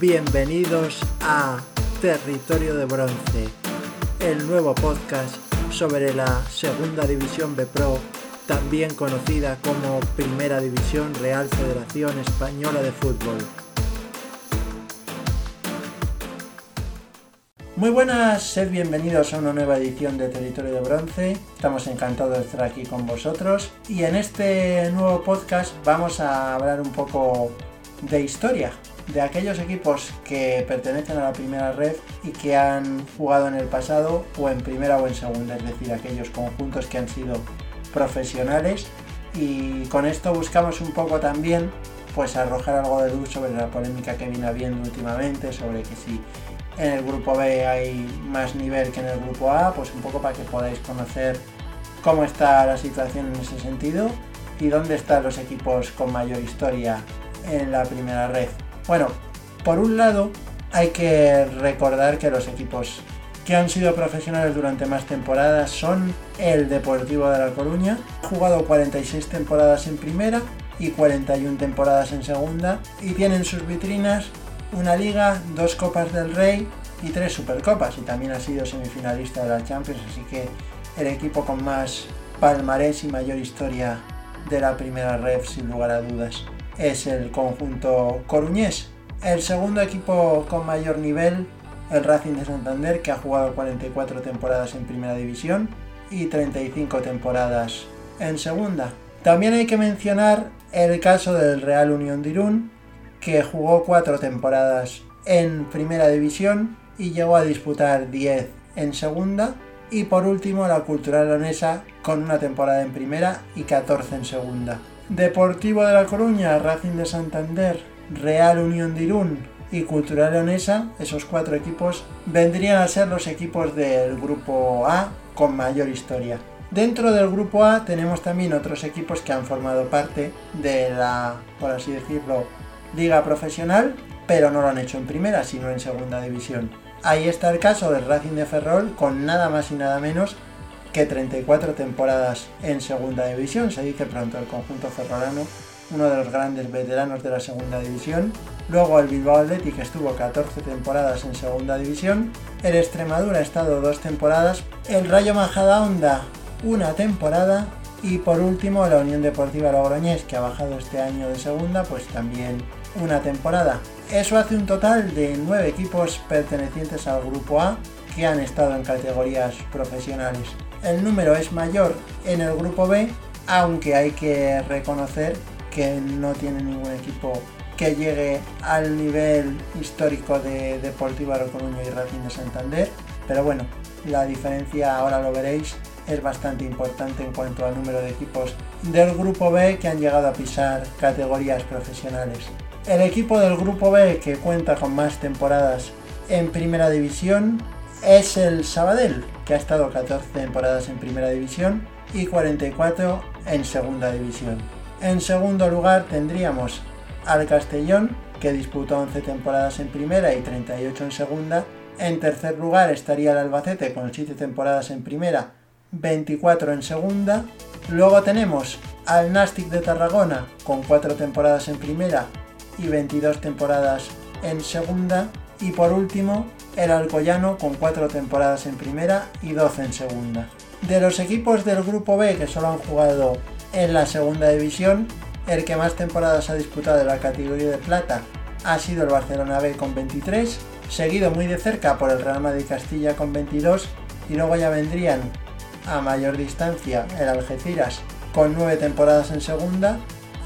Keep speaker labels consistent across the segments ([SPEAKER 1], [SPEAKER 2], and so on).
[SPEAKER 1] Bienvenidos a Territorio de Bronce, el nuevo podcast sobre la Segunda División B Pro, también conocida como Primera División Real Federación Española de Fútbol. Muy buenas, sed bienvenidos a una nueva edición de Territorio de Bronce. Estamos encantados de estar aquí con vosotros y en este nuevo podcast vamos a hablar un poco de historia, de aquellos equipos que pertenecen a la primera red y que han jugado en el pasado o en primera o en segunda, es decir, aquellos conjuntos que han sido profesionales y con esto buscamos un poco también pues arrojar algo de luz sobre la polémica que viene habiendo últimamente sobre que si en el grupo B hay más nivel que en el grupo A, pues un poco para que podáis conocer cómo está la situación en ese sentido y dónde están los equipos con mayor historia en la primera red. Bueno, por un lado hay que recordar que los equipos que han sido profesionales durante más temporadas son el Deportivo de La Coruña, jugado 46 temporadas en primera y 41 temporadas en segunda y tienen sus vitrinas una liga, dos copas del rey y tres supercopas y también ha sido semifinalista de la Champions, así que el equipo con más palmarés y mayor historia de la primera red sin lugar a dudas es el conjunto coruñés. El segundo equipo con mayor nivel, el Racing de Santander, que ha jugado 44 temporadas en primera división y 35 temporadas en segunda. También hay que mencionar el caso del Real Unión de Irún, que jugó cuatro temporadas en primera división y llegó a disputar 10 en segunda. Y por último la Cultural Leonesa con una temporada en primera y 14 en segunda. Deportivo de La Coruña, Racing de Santander, Real Unión de Irún y Cultural Leonesa, esos cuatro equipos vendrían a ser los equipos del grupo A con mayor historia. Dentro del grupo A tenemos también otros equipos que han formado parte de la, por así decirlo, liga profesional, pero no lo han hecho en primera, sino en segunda división. Ahí está el caso del Racing de Ferrol con nada más y nada menos que 34 temporadas en segunda división, se dice pronto el conjunto ferrolano, uno de los grandes veteranos de la segunda división. Luego el Bilbao Athletic estuvo 14 temporadas en segunda división, el Extremadura ha estado dos temporadas, el Rayo Majadahonda una temporada. Y por último la Unión Deportiva Logroñés que ha bajado este año de segunda pues también una temporada. Eso hace un total de 9 equipos pertenecientes al Grupo A que han estado en categorías profesionales. El número es mayor en el Grupo B, aunque hay que reconocer que no tiene ningún equipo que llegue al nivel histórico de Deportivo Coruña y Racing de Santander. Pero bueno, la diferencia ahora lo veréis es bastante importante en cuanto al número de equipos del grupo B que han llegado a pisar categorías profesionales. El equipo del grupo B que cuenta con más temporadas en primera división es el Sabadell, que ha estado 14 temporadas en primera división y 44 en segunda división. En segundo lugar tendríamos al Castellón, que disputó 11 temporadas en primera y 38 en segunda. En tercer lugar estaría el Albacete con 7 temporadas en primera, 24 en segunda. Luego tenemos al Nastic de Tarragona con 4 temporadas en primera y 22 temporadas en segunda. Y por último, el Alcoyano con 4 temporadas en primera y 12 en segunda. De los equipos del grupo B que solo han jugado en la segunda división, el que más temporadas ha disputado en la categoría de plata ha sido el Barcelona B con 23, seguido muy de cerca por el Real Madrid Castilla con 22 y luego ya vendrían a mayor distancia el Algeciras con 9 temporadas en segunda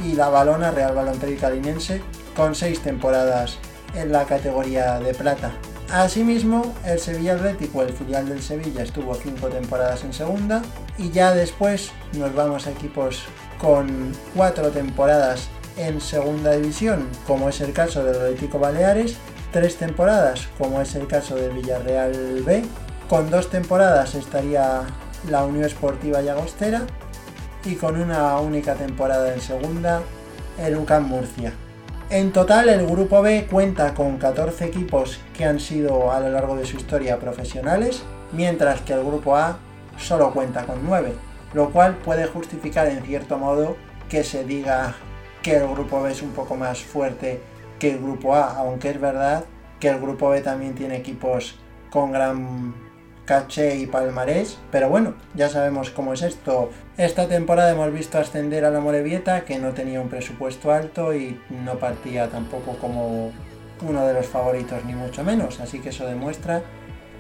[SPEAKER 1] y la Balona Real Baloncesto Calinense con 6 temporadas en la categoría de plata. Asimismo, el Sevilla Atlético, el filial del Sevilla, estuvo 5 temporadas en segunda y ya después nos vamos a equipos con 4 temporadas en segunda división, como es el caso del Atlético Baleares, 3 temporadas, como es el caso del Villarreal B, con 2 temporadas estaría la Unión Esportiva Llagostera y con una única temporada en segunda el UCAM Murcia. En total el grupo B cuenta con 14 equipos que han sido a lo largo de su historia profesionales, mientras que el grupo A solo cuenta con 9, lo cual puede justificar en cierto modo que se diga que el grupo B es un poco más fuerte que el grupo A, aunque es verdad que el grupo B también tiene equipos con gran caché y palmarés, pero bueno, ya sabemos cómo es esto. Esta temporada hemos visto ascender a la Morevieta, que no tenía un presupuesto alto y no partía tampoco como uno de los favoritos, ni mucho menos, así que eso demuestra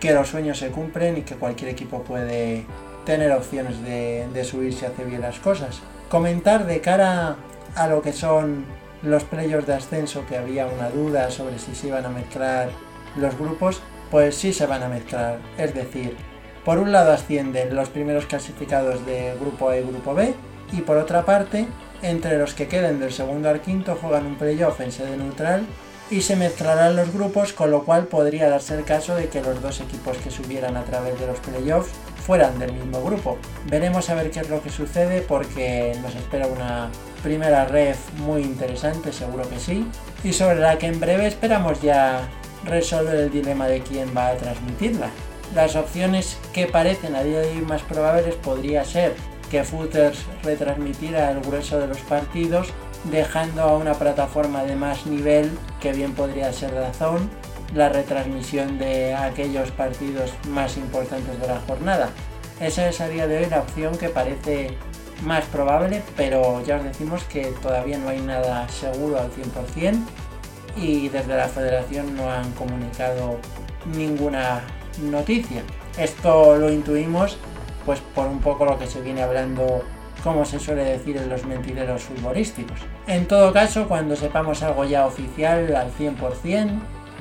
[SPEAKER 1] que los sueños se cumplen y que cualquier equipo puede tener opciones de, de subir si hace bien las cosas. Comentar de cara a lo que son los playoffs de ascenso, que había una duda sobre si se iban a mezclar los grupos, pues sí se van a mezclar. Es decir, por un lado ascienden los primeros clasificados de grupo A y grupo B, y por otra parte, entre los que queden del segundo al quinto juegan un playoff en sede neutral y se mezclarán los grupos, con lo cual podría darse el caso de que los dos equipos que subieran a través de los playoffs fueran del mismo grupo. Veremos a ver qué es lo que sucede porque nos espera una primera ref muy interesante, seguro que sí, y sobre la que en breve esperamos ya resolver el dilema de quién va a transmitirla. Las opciones que parecen a día de hoy más probables podría ser que Footers retransmitiera el grueso de los partidos dejando a una plataforma de más nivel, que bien podría ser Dazón, la retransmisión de aquellos partidos más importantes de la jornada. Esa es a día de hoy la opción que parece más probable, pero ya os decimos que todavía no hay nada seguro al 100% y desde la federación no han comunicado ninguna noticia. Esto lo intuimos pues por un poco lo que se viene hablando como se suele decir en los mentideros futbolísticos. En todo caso, cuando sepamos algo ya oficial al 100%,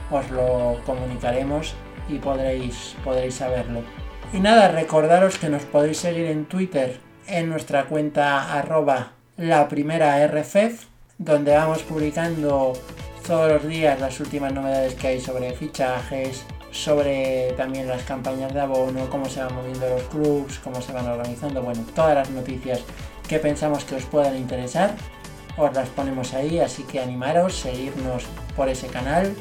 [SPEAKER 1] os lo comunicaremos y podréis, podréis saberlo. Y nada, recordaros que nos podéis seguir en Twitter en nuestra cuenta arroba la primera RFF, donde vamos publicando todos los días las últimas novedades que hay sobre fichajes, sobre también las campañas de abono, cómo se van moviendo los clubs, cómo se van organizando, bueno, todas las noticias que pensamos que os puedan interesar, os las ponemos ahí, así que animaros, seguirnos por ese canal.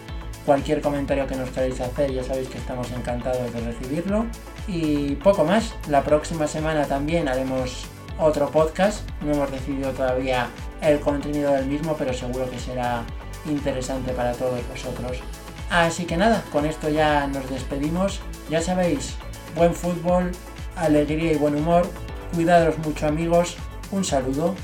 [SPEAKER 1] Cualquier comentario que nos queráis hacer, ya sabéis que estamos encantados de recibirlo. Y poco más, la próxima semana también haremos otro podcast, no hemos decidido todavía el contenido del mismo, pero seguro que será interesante para todos vosotros. Así que nada, con esto ya nos despedimos. Ya sabéis, buen fútbol, alegría y buen humor. Cuidados mucho amigos. Un saludo.